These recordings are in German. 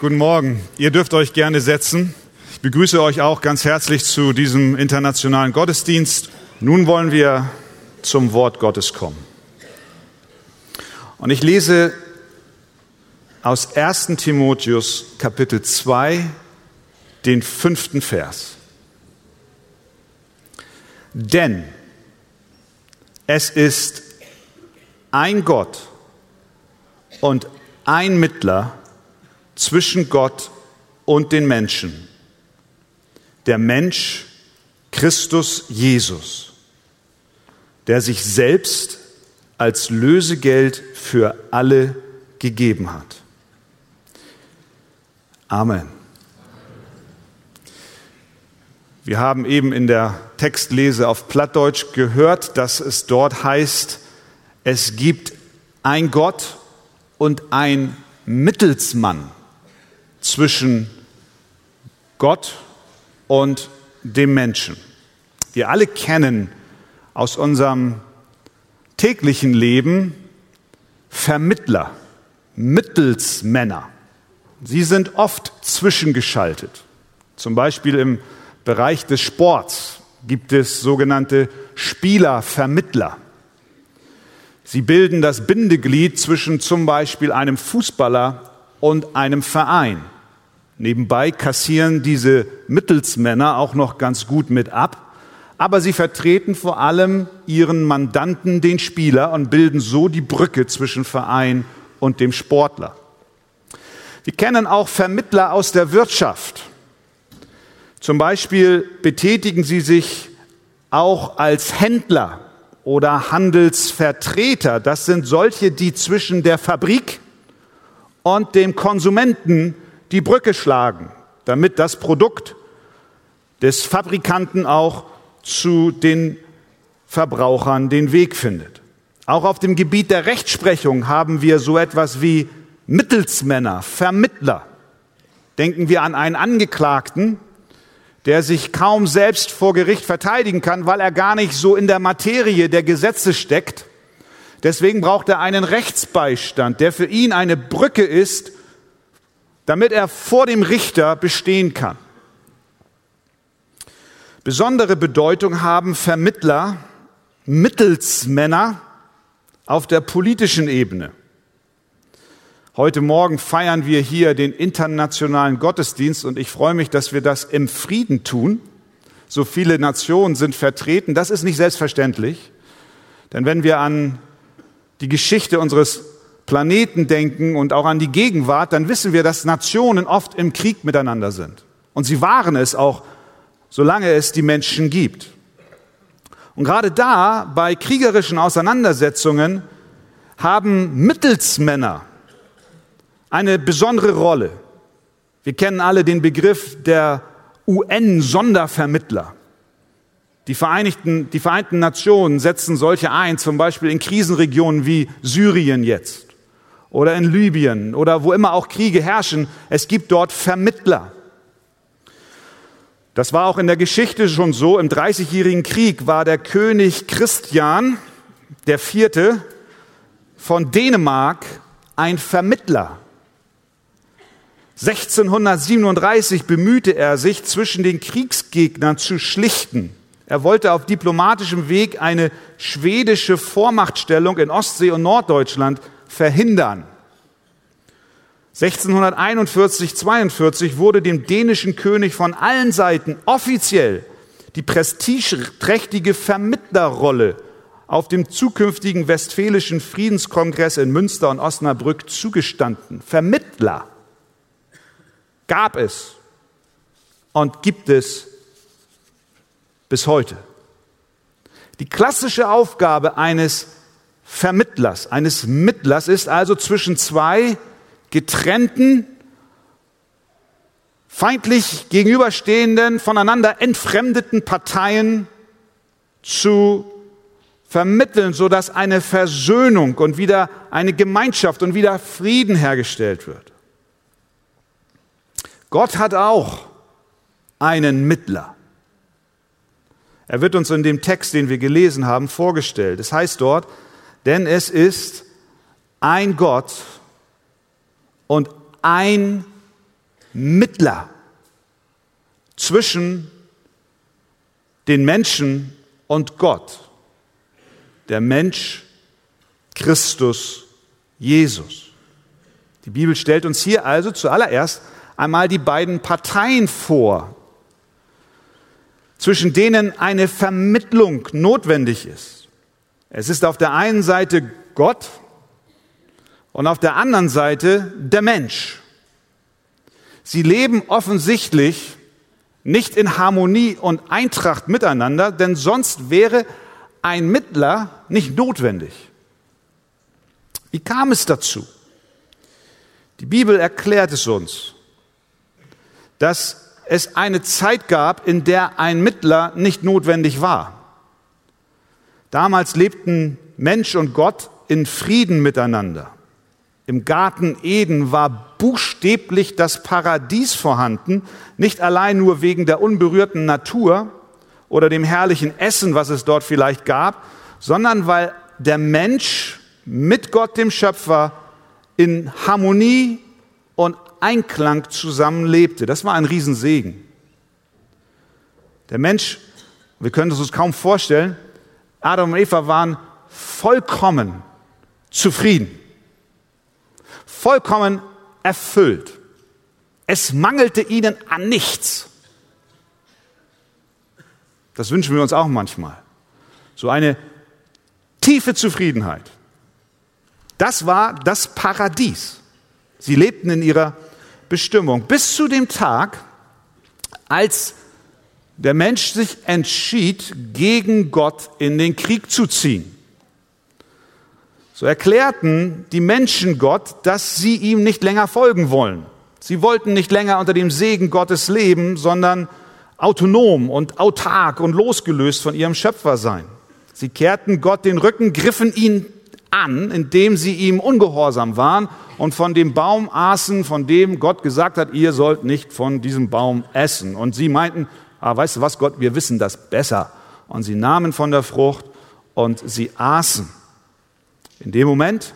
Guten Morgen. Ihr dürft euch gerne setzen. Ich begrüße euch auch ganz herzlich zu diesem internationalen Gottesdienst. Nun wollen wir zum Wort Gottes kommen. Und ich lese aus 1 Timotheus Kapitel 2 den fünften Vers. Denn es ist ein Gott und ein Mittler zwischen Gott und den Menschen. Der Mensch Christus Jesus, der sich selbst als Lösegeld für alle gegeben hat. Amen. Wir haben eben in der Textlese auf Plattdeutsch gehört, dass es dort heißt, es gibt ein Gott und ein Mittelsmann zwischen Gott und dem Menschen. Wir alle kennen aus unserem täglichen Leben Vermittler, Mittelsmänner. Sie sind oft zwischengeschaltet. Zum Beispiel im Bereich des Sports gibt es sogenannte Spielervermittler. Sie bilden das Bindeglied zwischen zum Beispiel einem Fußballer und einem Verein. Nebenbei kassieren diese Mittelsmänner auch noch ganz gut mit ab, aber sie vertreten vor allem ihren Mandanten, den Spieler, und bilden so die Brücke zwischen Verein und dem Sportler. Wir kennen auch Vermittler aus der Wirtschaft. Zum Beispiel betätigen sie sich auch als Händler oder Handelsvertreter. Das sind solche, die zwischen der Fabrik und dem Konsumenten die Brücke schlagen, damit das Produkt des Fabrikanten auch zu den Verbrauchern den Weg findet. Auch auf dem Gebiet der Rechtsprechung haben wir so etwas wie Mittelsmänner, Vermittler. Denken wir an einen Angeklagten, der sich kaum selbst vor Gericht verteidigen kann, weil er gar nicht so in der Materie der Gesetze steckt Deswegen braucht er einen Rechtsbeistand, der für ihn eine Brücke ist, damit er vor dem Richter bestehen kann. Besondere Bedeutung haben Vermittler, Mittelsmänner auf der politischen Ebene. Heute Morgen feiern wir hier den internationalen Gottesdienst und ich freue mich, dass wir das im Frieden tun. So viele Nationen sind vertreten. Das ist nicht selbstverständlich. Denn wenn wir an die Geschichte unseres Planeten denken und auch an die Gegenwart, dann wissen wir, dass Nationen oft im Krieg miteinander sind. Und sie waren es auch, solange es die Menschen gibt. Und gerade da, bei kriegerischen Auseinandersetzungen, haben Mittelsmänner eine besondere Rolle. Wir kennen alle den Begriff der UN-Sondervermittler. Die Vereinigten, die Vereinten Nationen setzen solche ein, zum Beispiel in Krisenregionen wie Syrien jetzt oder in Libyen oder wo immer auch Kriege herrschen. Es gibt dort Vermittler. Das war auch in der Geschichte schon so. Im Dreißigjährigen Krieg war der König Christian Vierte von Dänemark ein Vermittler. 1637 bemühte er sich, zwischen den Kriegsgegnern zu schlichten. Er wollte auf diplomatischem Weg eine schwedische Vormachtstellung in Ostsee und Norddeutschland verhindern. 1641, 42 wurde dem dänischen König von allen Seiten offiziell die prestigeträchtige Vermittlerrolle auf dem zukünftigen Westfälischen Friedenskongress in Münster und Osnabrück zugestanden. Vermittler gab es und gibt es bis heute. Die klassische Aufgabe eines Vermittlers, eines Mittlers ist also zwischen zwei getrennten, feindlich gegenüberstehenden, voneinander entfremdeten Parteien zu vermitteln, sodass eine Versöhnung und wieder eine Gemeinschaft und wieder Frieden hergestellt wird. Gott hat auch einen Mittler. Er wird uns in dem Text, den wir gelesen haben, vorgestellt. Es heißt dort, denn es ist ein Gott und ein Mittler zwischen den Menschen und Gott. Der Mensch Christus Jesus. Die Bibel stellt uns hier also zuallererst einmal die beiden Parteien vor, zwischen denen eine Vermittlung notwendig ist. Es ist auf der einen Seite Gott und auf der anderen Seite der Mensch. Sie leben offensichtlich nicht in Harmonie und Eintracht miteinander, denn sonst wäre ein Mittler nicht notwendig. Wie kam es dazu? Die Bibel erklärt es uns, dass es eine Zeit gab, in der ein Mittler nicht notwendig war. Damals lebten Mensch und Gott in Frieden miteinander. Im Garten Eden war buchstäblich das Paradies vorhanden, nicht allein nur wegen der unberührten Natur oder dem herrlichen Essen, was es dort vielleicht gab, sondern weil der Mensch mit Gott, dem Schöpfer, in Harmonie und Einklang zusammenlebte. Das war ein Riesensegen. Der Mensch, wir können es uns kaum vorstellen, Adam und Eva waren vollkommen zufrieden, vollkommen erfüllt. Es mangelte ihnen an nichts. Das wünschen wir uns auch manchmal. So eine tiefe Zufriedenheit. Das war das Paradies. Sie lebten in ihrer Bestimmung bis zu dem Tag, als der Mensch sich entschied, gegen Gott in den Krieg zu ziehen. So erklärten die Menschen Gott, dass sie ihm nicht länger folgen wollen. Sie wollten nicht länger unter dem Segen Gottes leben, sondern autonom und autark und losgelöst von ihrem Schöpfer sein. Sie kehrten Gott den Rücken, griffen ihn an, indem sie ihm ungehorsam waren und von dem Baum aßen, von dem Gott gesagt hat, ihr sollt nicht von diesem Baum essen. Und sie meinten, ah, weißt du was, Gott, wir wissen das besser. Und sie nahmen von der Frucht und sie aßen. In dem Moment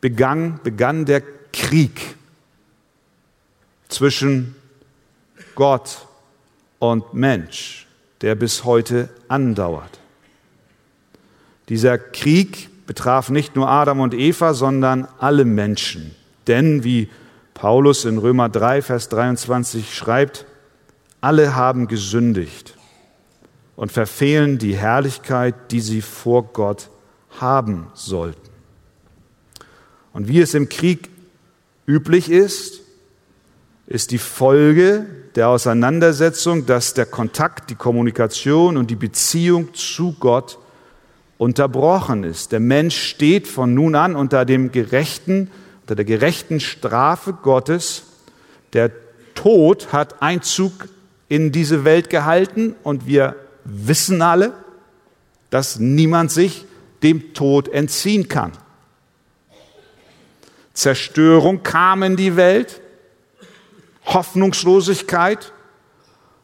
begann, begann der Krieg zwischen Gott und Mensch, der bis heute andauert. Dieser Krieg betraf nicht nur Adam und Eva, sondern alle Menschen. Denn, wie Paulus in Römer 3, Vers 23 schreibt, alle haben gesündigt und verfehlen die Herrlichkeit, die sie vor Gott haben sollten. Und wie es im Krieg üblich ist, ist die Folge der Auseinandersetzung, dass der Kontakt, die Kommunikation und die Beziehung zu Gott unterbrochen ist. Der Mensch steht von nun an unter dem gerechten, unter der gerechten Strafe Gottes. Der Tod hat Einzug in diese Welt gehalten und wir wissen alle, dass niemand sich dem Tod entziehen kann. Zerstörung kam in die Welt, Hoffnungslosigkeit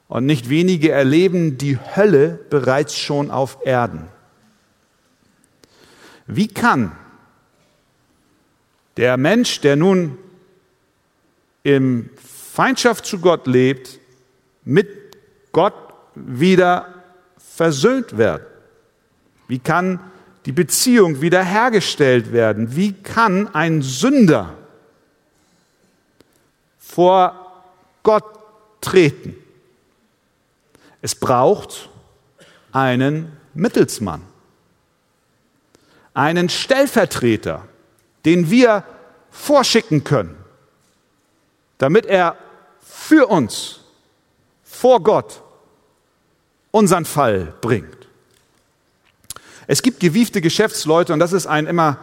und nicht wenige erleben die Hölle bereits schon auf Erden. Wie kann der Mensch, der nun in Feindschaft zu Gott lebt, mit Gott wieder versöhnt werden? Wie kann die Beziehung wiederhergestellt werden? Wie kann ein Sünder vor Gott treten? Es braucht einen Mittelsmann, einen Stellvertreter, den wir vorschicken können, damit er für uns vor Gott unseren Fall bringt. Es gibt gewiefte Geschäftsleute und das ist ein immer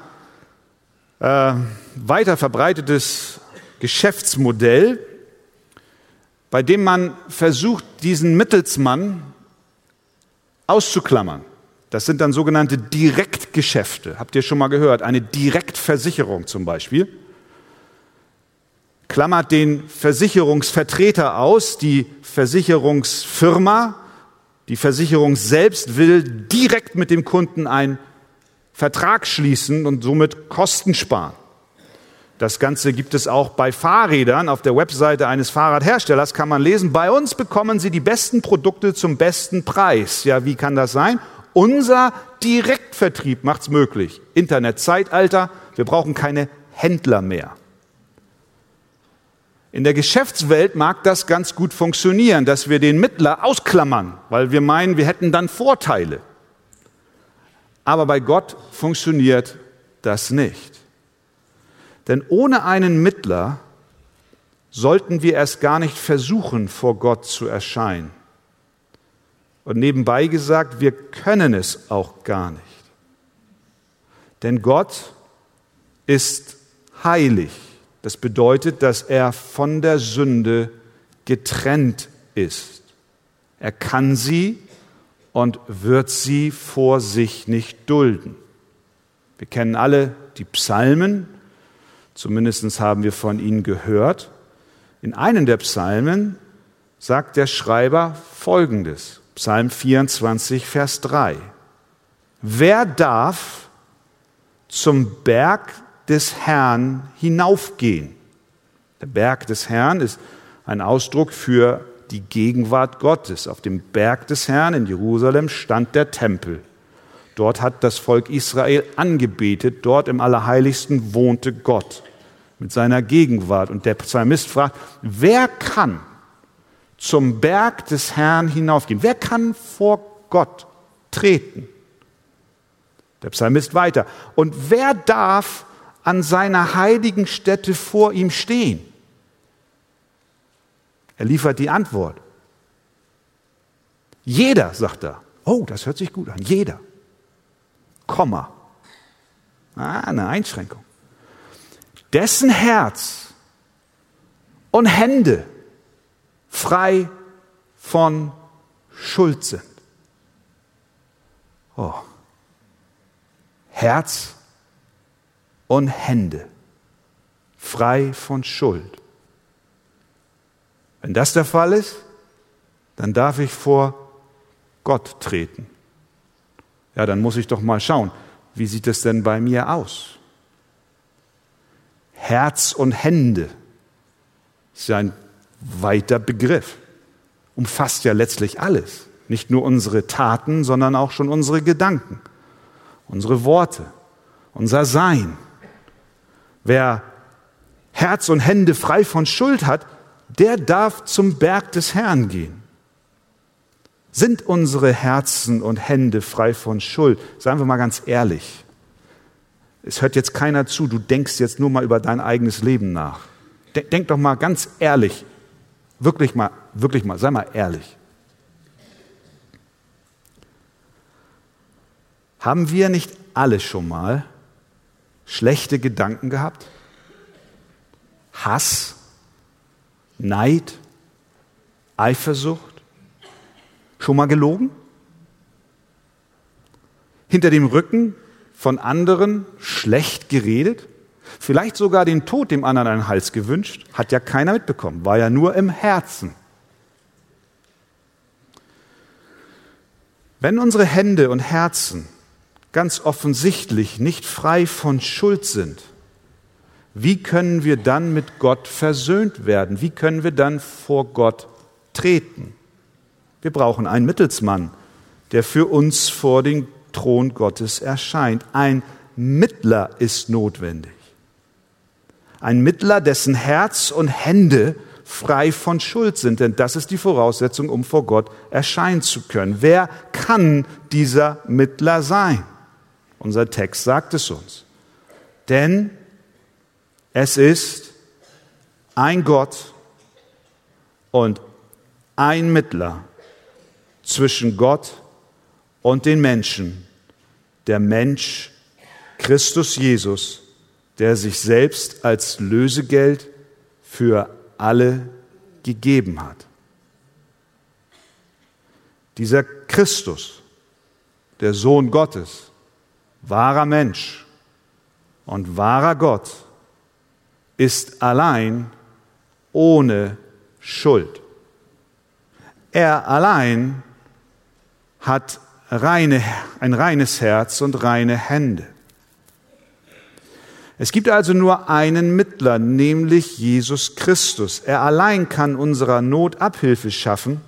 äh, weiter verbreitetes Geschäftsmodell, bei dem man versucht, diesen Mittelsmann auszuklammern. Das sind dann sogenannte Direktgeschäfte. Habt ihr schon mal gehört? Eine Direktversicherung zum Beispiel. Klammert den Versicherungsvertreter aus, die Versicherungsfirma die Versicherung selbst will direkt mit dem Kunden einen Vertrag schließen und somit Kosten sparen. Das Ganze gibt es auch bei Fahrrädern. Auf der Webseite eines Fahrradherstellers kann man lesen, bei uns bekommen Sie die besten Produkte zum besten Preis. Ja, wie kann das sein? Unser Direktvertrieb macht's möglich. Internetzeitalter, wir brauchen keine Händler mehr. In der Geschäftswelt mag das ganz gut funktionieren, dass wir den Mittler ausklammern, weil wir meinen, wir hätten dann Vorteile. Aber bei Gott funktioniert das nicht. Denn ohne einen Mittler sollten wir erst gar nicht versuchen, vor Gott zu erscheinen. Und nebenbei gesagt, wir können es auch gar nicht. Denn Gott ist heilig. Das bedeutet, dass er von der Sünde getrennt ist. Er kann sie und wird sie vor sich nicht dulden. Wir kennen alle die Psalmen, Zumindest haben wir von ihnen gehört. In einem der Psalmen sagt der Schreiber Folgendes. Psalm 24, Vers 3. Wer darf zum Berg des Herrn hinaufgehen? Der Berg des Herrn ist ein Ausdruck für die Gegenwart Gottes. Auf dem Berg des Herrn in Jerusalem stand der Tempel. Dort hat das Volk Israel angebetet, dort im Allerheiligsten wohnte Gott mit seiner Gegenwart. Und der Psalmist fragt, wer kann zum Berg des Herrn hinaufgehen? Wer kann vor Gott treten? Der Psalmist weiter. Und wer darf an seiner heiligen Stätte vor ihm stehen? Er liefert die Antwort. Jeder, sagt er. Oh, das hört sich gut an. Jeder. Komma. Ah, eine Einschränkung dessen Herz und Hände frei von Schuld sind. Oh. Herz und Hände frei von Schuld. Wenn das der Fall ist, dann darf ich vor Gott treten. Ja, dann muss ich doch mal schauen, wie sieht es denn bei mir aus? Herz und Hände. Ist ja ein weiter Begriff. Umfasst ja letztlich alles. Nicht nur unsere Taten, sondern auch schon unsere Gedanken, unsere Worte, unser Sein. Wer Herz und Hände frei von Schuld hat, der darf zum Berg des Herrn gehen. Sind unsere Herzen und Hände frei von Schuld? Seien wir mal ganz ehrlich. Es hört jetzt keiner zu, du denkst jetzt nur mal über dein eigenes Leben nach. Denk doch mal ganz ehrlich, wirklich mal, wirklich mal, sei mal ehrlich. Haben wir nicht alle schon mal schlechte Gedanken gehabt? Hass, Neid, Eifersucht? Schon mal gelogen? Hinter dem Rücken von anderen schlecht geredet, vielleicht sogar den Tod dem anderen einen Hals gewünscht, hat ja keiner mitbekommen, war ja nur im Herzen. Wenn unsere Hände und Herzen ganz offensichtlich nicht frei von Schuld sind, wie können wir dann mit Gott versöhnt werden? Wie können wir dann vor Gott treten? Wir brauchen einen Mittelsmann, der für uns vor den Thron Gottes erscheint. Ein Mittler ist notwendig. Ein Mittler, dessen Herz und Hände frei von Schuld sind, denn das ist die Voraussetzung, um vor Gott erscheinen zu können. Wer kann dieser Mittler sein? Unser Text sagt es uns. Denn es ist ein Gott und ein Mittler zwischen Gott und den Menschen, der Mensch Christus Jesus, der sich selbst als Lösegeld für alle gegeben hat. Dieser Christus, der Sohn Gottes, wahrer Mensch und wahrer Gott, ist allein ohne Schuld. Er allein hat reine, ein reines Herz und reine Hände. Es gibt also nur einen Mittler, nämlich Jesus Christus. Er allein kann unserer Not Abhilfe schaffen,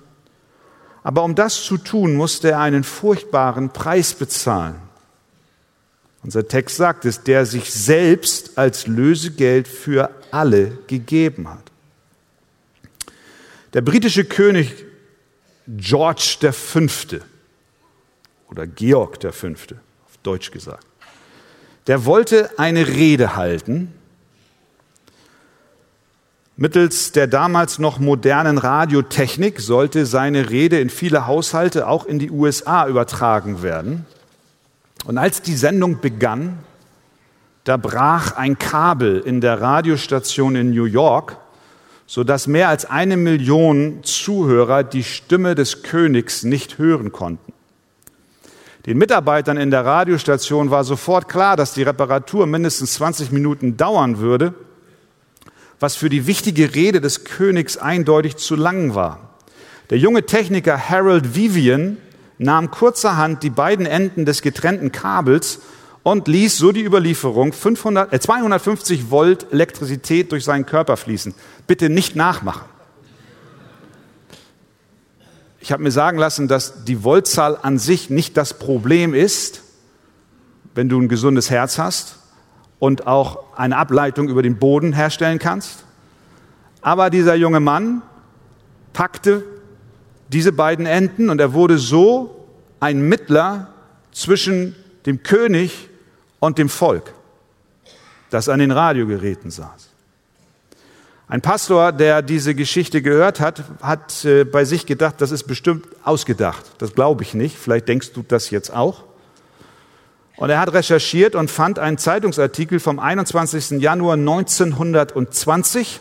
aber um das zu tun, musste er einen furchtbaren Preis bezahlen. Unser Text sagt es, der sich selbst als Lösegeld für alle gegeben hat. Der britische König George V. oder Georg V. auf Deutsch gesagt, der wollte eine Rede halten Mittels der damals noch modernen Radiotechnik sollte seine Rede in viele Haushalte, auch in die USA, übertragen werden. Und als die Sendung begann, da brach ein Kabel in der Radiostation in New York, sodass mehr als eine Million Zuhörer die Stimme des Königs nicht hören konnten. Den Mitarbeitern in der Radiostation war sofort klar, dass die Reparatur mindestens 20 Minuten dauern würde, was für die wichtige Rede des Königs eindeutig zu lang war. Der junge Techniker Harold Vivian nahm kurzerhand die beiden Enden des getrennten Kabels und ließ so die Überlieferung 500, äh 250 Volt Elektrizität durch seinen Körper fließen. Bitte nicht nachmachen. Ich habe mir sagen lassen, dass die Voltzahl an sich nicht das Problem ist, wenn du ein gesundes Herz hast und auch eine Ableitung über den Boden herstellen kannst. Aber dieser junge Mann packte diese beiden Enden und er wurde so ein Mittler zwischen dem König und dem Volk, das an den Radiogeräten saß. Ein Pastor, der diese Geschichte gehört hat, hat äh, bei sich gedacht, das ist bestimmt ausgedacht. Das glaube ich nicht. Vielleicht denkst du das jetzt auch. Und er hat recherchiert und fand einen Zeitungsartikel vom 21. Januar 1920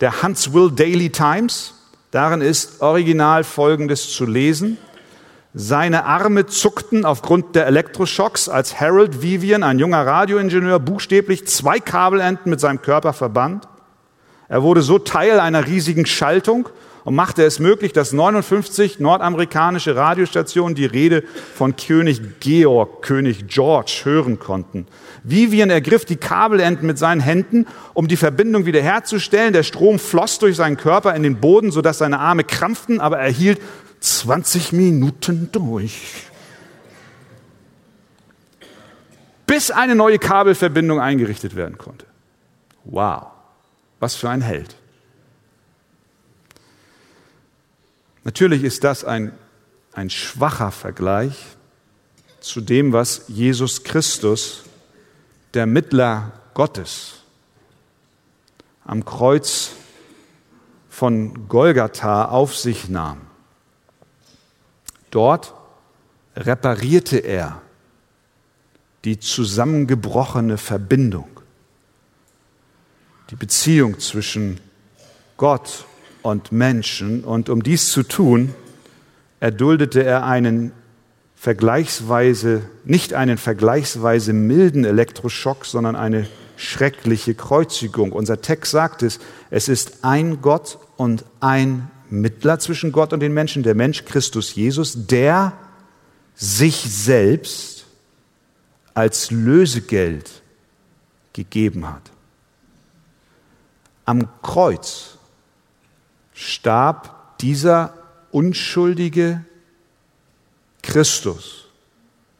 der Huntsville Daily Times. Darin ist original Folgendes zu lesen. Seine Arme zuckten aufgrund der Elektroschocks, als Harold Vivian, ein junger Radioingenieur, buchstäblich zwei Kabelenden mit seinem Körper verband. Er wurde so Teil einer riesigen Schaltung und machte es möglich, dass 59 nordamerikanische Radiostationen die Rede von König Georg, König George hören konnten. Vivian ergriff die Kabelenden mit seinen Händen, um die Verbindung wiederherzustellen. Der Strom floss durch seinen Körper in den Boden, sodass seine Arme krampften, aber er hielt 20 Minuten durch. Bis eine neue Kabelverbindung eingerichtet werden konnte. Wow. Was für ein Held. Natürlich ist das ein, ein schwacher Vergleich zu dem, was Jesus Christus, der Mittler Gottes, am Kreuz von Golgatha auf sich nahm. Dort reparierte er die zusammengebrochene Verbindung die Beziehung zwischen Gott und Menschen. Und um dies zu tun, erduldete er einen vergleichsweise, nicht einen vergleichsweise milden Elektroschock, sondern eine schreckliche Kreuzigung. Unser Text sagt es, es ist ein Gott und ein Mittler zwischen Gott und den Menschen, der Mensch Christus Jesus, der sich selbst als Lösegeld gegeben hat. Am Kreuz starb dieser unschuldige Christus,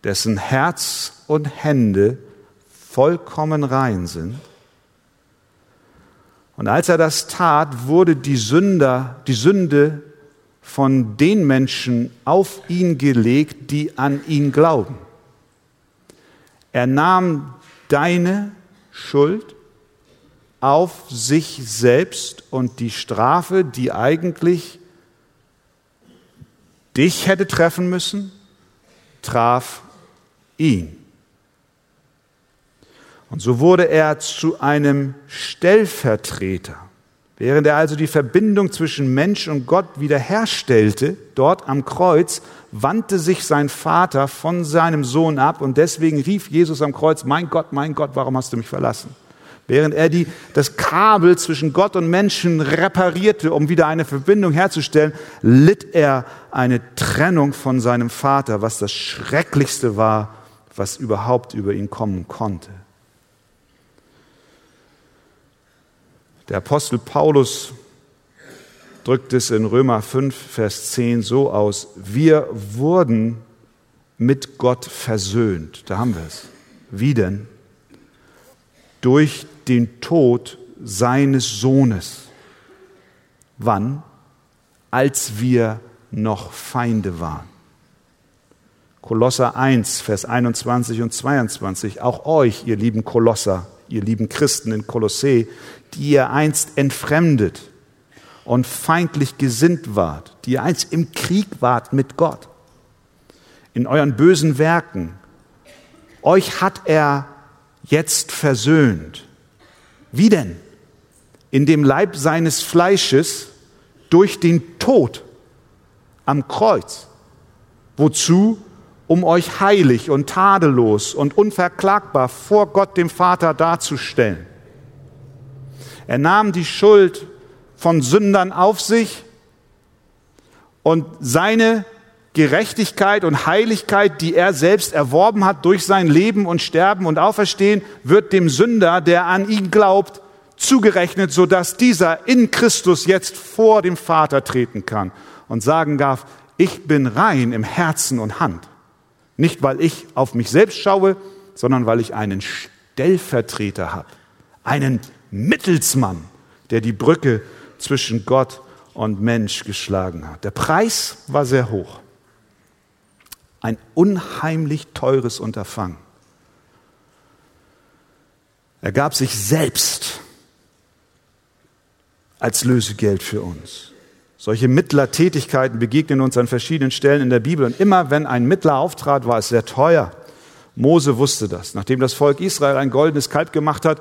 dessen Herz und Hände vollkommen rein sind. Und als er das tat, wurde die Sünder, die Sünde von den Menschen auf ihn gelegt, die an ihn glauben. Er nahm deine Schuld auf sich selbst und die Strafe, die eigentlich dich hätte treffen müssen, traf ihn. Und so wurde er zu einem Stellvertreter. Während er also die Verbindung zwischen Mensch und Gott wiederherstellte, dort am Kreuz, wandte sich sein Vater von seinem Sohn ab und deswegen rief Jesus am Kreuz, mein Gott, mein Gott, warum hast du mich verlassen? Während er die, das Kabel zwischen Gott und Menschen reparierte, um wieder eine Verbindung herzustellen, litt er eine Trennung von seinem Vater, was das Schrecklichste war, was überhaupt über ihn kommen konnte. Der Apostel Paulus drückt es in Römer 5, Vers 10 so aus, wir wurden mit Gott versöhnt. Da haben wir es. Wie denn? Durch den Tod seines Sohnes. Wann? Als wir noch Feinde waren. Kolosser 1, Vers 21 und 22. Auch euch, ihr lieben Kolosser, ihr lieben Christen in Kolossee, die ihr einst entfremdet und feindlich gesinnt wart, die ihr einst im Krieg wart mit Gott, in euren bösen Werken. Euch hat er jetzt versöhnt. Wie denn? In dem Leib seines Fleisches durch den Tod am Kreuz. Wozu? Um euch heilig und tadellos und unverklagbar vor Gott dem Vater darzustellen. Er nahm die Schuld von Sündern auf sich und seine Gerechtigkeit und Heiligkeit, die er selbst erworben hat durch sein Leben und Sterben und Auferstehen, wird dem Sünder, der an ihn glaubt, zugerechnet, sodass dieser in Christus jetzt vor dem Vater treten kann und sagen darf, ich bin rein im Herzen und Hand. Nicht, weil ich auf mich selbst schaue, sondern weil ich einen Stellvertreter habe, einen Mittelsmann, der die Brücke zwischen Gott und Mensch geschlagen hat. Der Preis war sehr hoch. Ein unheimlich teures Unterfangen. Er gab sich selbst als Lösegeld für uns. Solche Mittlertätigkeiten begegnen uns an verschiedenen Stellen in der Bibel. Und immer wenn ein Mittler auftrat, war es sehr teuer. Mose wusste das. Nachdem das Volk Israel ein goldenes Kalb gemacht hat,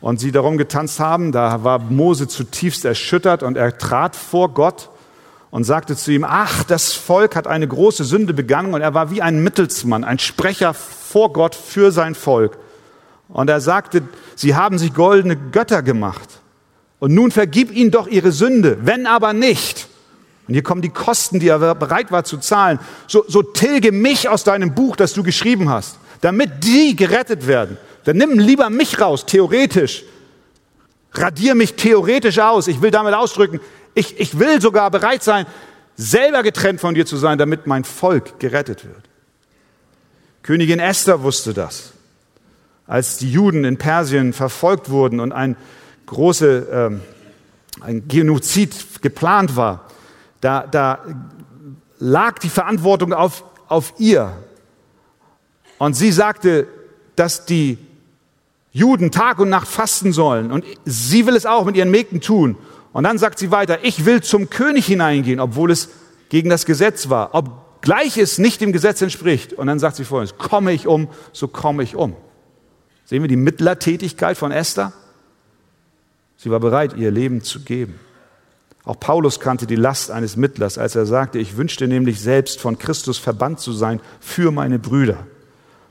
und sie darum getanzt haben, da war Mose zutiefst erschüttert und er trat vor Gott und sagte zu ihm, ach, das Volk hat eine große Sünde begangen und er war wie ein Mittelsmann, ein Sprecher vor Gott für sein Volk. Und er sagte, sie haben sich goldene Götter gemacht. Und nun vergib ihnen doch ihre Sünde, wenn aber nicht. Und hier kommen die Kosten, die er bereit war zu zahlen. So, so tilge mich aus deinem Buch, das du geschrieben hast, damit die gerettet werden. Dann nimm lieber mich raus, theoretisch. Radier mich theoretisch aus. Ich will damit ausdrücken, ich, ich will sogar bereit sein, selber getrennt von dir zu sein, damit mein Volk gerettet wird. Königin Esther wusste das. Als die Juden in Persien verfolgt wurden und ein große, ähm, ein Genozid geplant war, da, da lag die Verantwortung auf, auf ihr. Und sie sagte, dass die Juden Tag und Nacht fasten sollen. Und sie will es auch mit ihren Mägden tun. Und dann sagt sie weiter, ich will zum König hineingehen, obwohl es gegen das Gesetz war, obgleich es nicht dem Gesetz entspricht. Und dann sagt sie folgendes, komme ich um, so komme ich um. Sehen wir die Mittlertätigkeit von Esther? Sie war bereit, ihr Leben zu geben. Auch Paulus kannte die Last eines Mittlers, als er sagte, ich wünschte nämlich selbst von Christus verbannt zu sein für meine Brüder,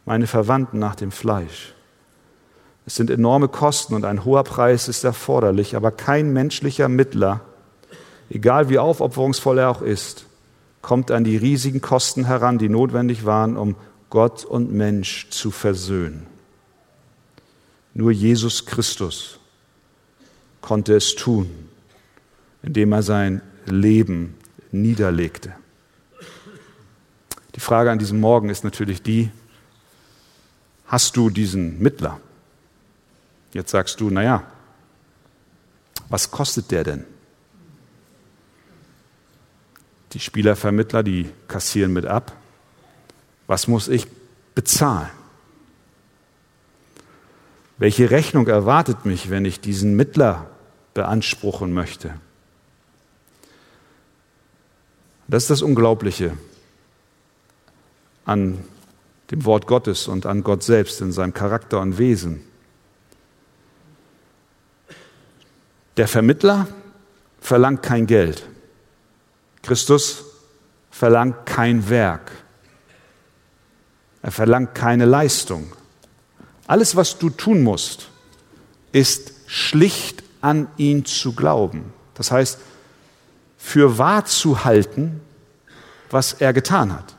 meine Verwandten nach dem Fleisch. Es sind enorme Kosten und ein hoher Preis ist erforderlich, aber kein menschlicher Mittler, egal wie aufopferungsvoll er auch ist, kommt an die riesigen Kosten heran, die notwendig waren, um Gott und Mensch zu versöhnen. Nur Jesus Christus konnte es tun, indem er sein Leben niederlegte. Die Frage an diesem Morgen ist natürlich die, hast du diesen Mittler? Jetzt sagst du, naja, was kostet der denn? Die Spielervermittler, die kassieren mit ab. Was muss ich bezahlen? Welche Rechnung erwartet mich, wenn ich diesen Mittler beanspruchen möchte? Das ist das Unglaubliche an dem Wort Gottes und an Gott selbst in seinem Charakter und Wesen. Der Vermittler verlangt kein Geld. Christus verlangt kein Werk. Er verlangt keine Leistung. Alles, was du tun musst, ist schlicht an ihn zu glauben. Das heißt, für wahr zu halten, was er getan hat.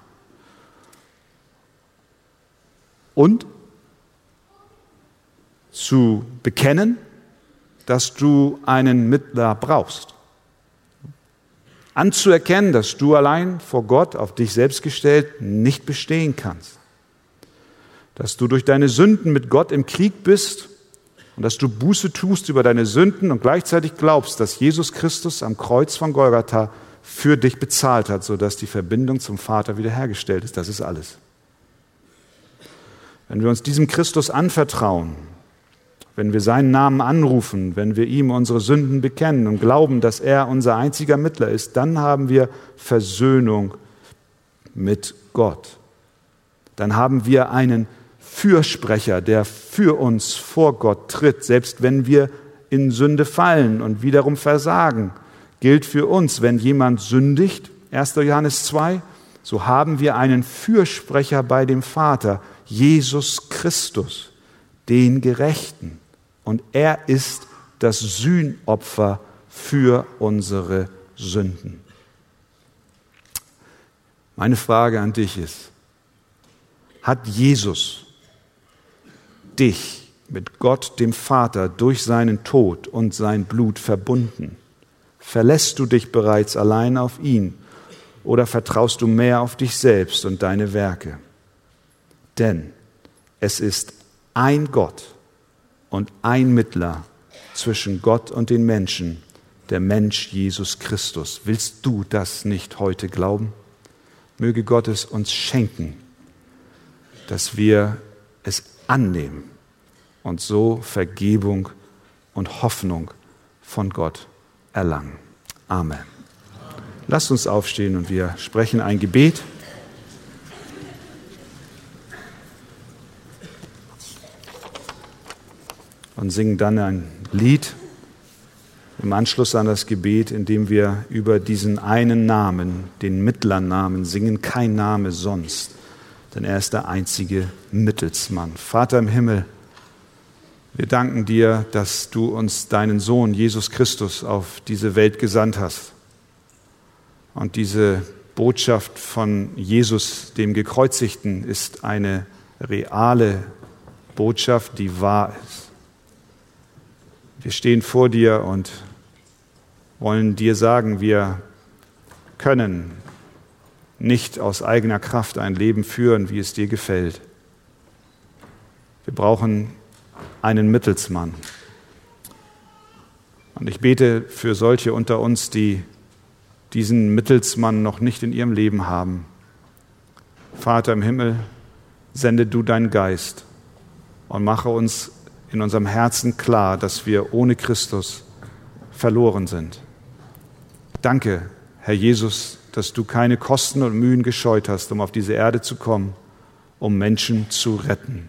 Und zu bekennen, dass du einen Mittler brauchst. Anzuerkennen, dass du allein vor Gott auf dich selbst gestellt nicht bestehen kannst. Dass du durch deine Sünden mit Gott im Krieg bist und dass du Buße tust über deine Sünden und gleichzeitig glaubst, dass Jesus Christus am Kreuz von Golgatha für dich bezahlt hat, sodass die Verbindung zum Vater wiederhergestellt ist. Das ist alles. Wenn wir uns diesem Christus anvertrauen, wenn wir seinen Namen anrufen, wenn wir ihm unsere Sünden bekennen und glauben, dass er unser einziger Mittler ist, dann haben wir Versöhnung mit Gott. Dann haben wir einen Fürsprecher, der für uns vor Gott tritt, selbst wenn wir in Sünde fallen und wiederum versagen. Gilt für uns, wenn jemand sündigt, 1. Johannes 2, so haben wir einen Fürsprecher bei dem Vater, Jesus Christus, den Gerechten. Und er ist das Sühnopfer für unsere Sünden. Meine Frage an dich ist, hat Jesus dich mit Gott dem Vater durch seinen Tod und sein Blut verbunden? Verlässt du dich bereits allein auf ihn oder vertraust du mehr auf dich selbst und deine Werke? Denn es ist ein Gott und ein Mittler zwischen Gott und den Menschen, der Mensch Jesus Christus. Willst du das nicht heute glauben? Möge Gott es uns schenken, dass wir es annehmen und so Vergebung und Hoffnung von Gott erlangen. Amen. Lasst uns aufstehen und wir sprechen ein Gebet. Und singen dann ein Lied im Anschluss an das Gebet, in dem wir über diesen einen Namen, den Mittlernamen, singen, kein Name sonst, denn er ist der einzige Mittelsmann. Vater im Himmel, wir danken dir, dass du uns deinen Sohn Jesus Christus auf diese Welt gesandt hast. Und diese Botschaft von Jesus, dem Gekreuzigten, ist eine reale Botschaft, die wahr ist. Wir stehen vor dir und wollen dir sagen, wir können nicht aus eigener Kraft ein Leben führen, wie es dir gefällt. Wir brauchen einen Mittelsmann. Und ich bete für solche unter uns, die diesen Mittelsmann noch nicht in ihrem Leben haben. Vater im Himmel, sende du deinen Geist und mache uns in unserem Herzen klar, dass wir ohne Christus verloren sind. Danke, Herr Jesus, dass du keine Kosten und Mühen gescheut hast, um auf diese Erde zu kommen, um Menschen zu retten.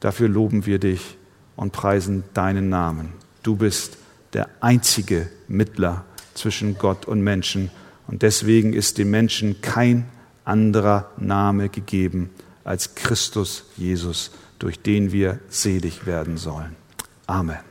Dafür loben wir dich und preisen deinen Namen. Du bist der einzige Mittler zwischen Gott und Menschen und deswegen ist dem Menschen kein anderer Name gegeben als Christus Jesus durch den wir selig werden sollen. Amen.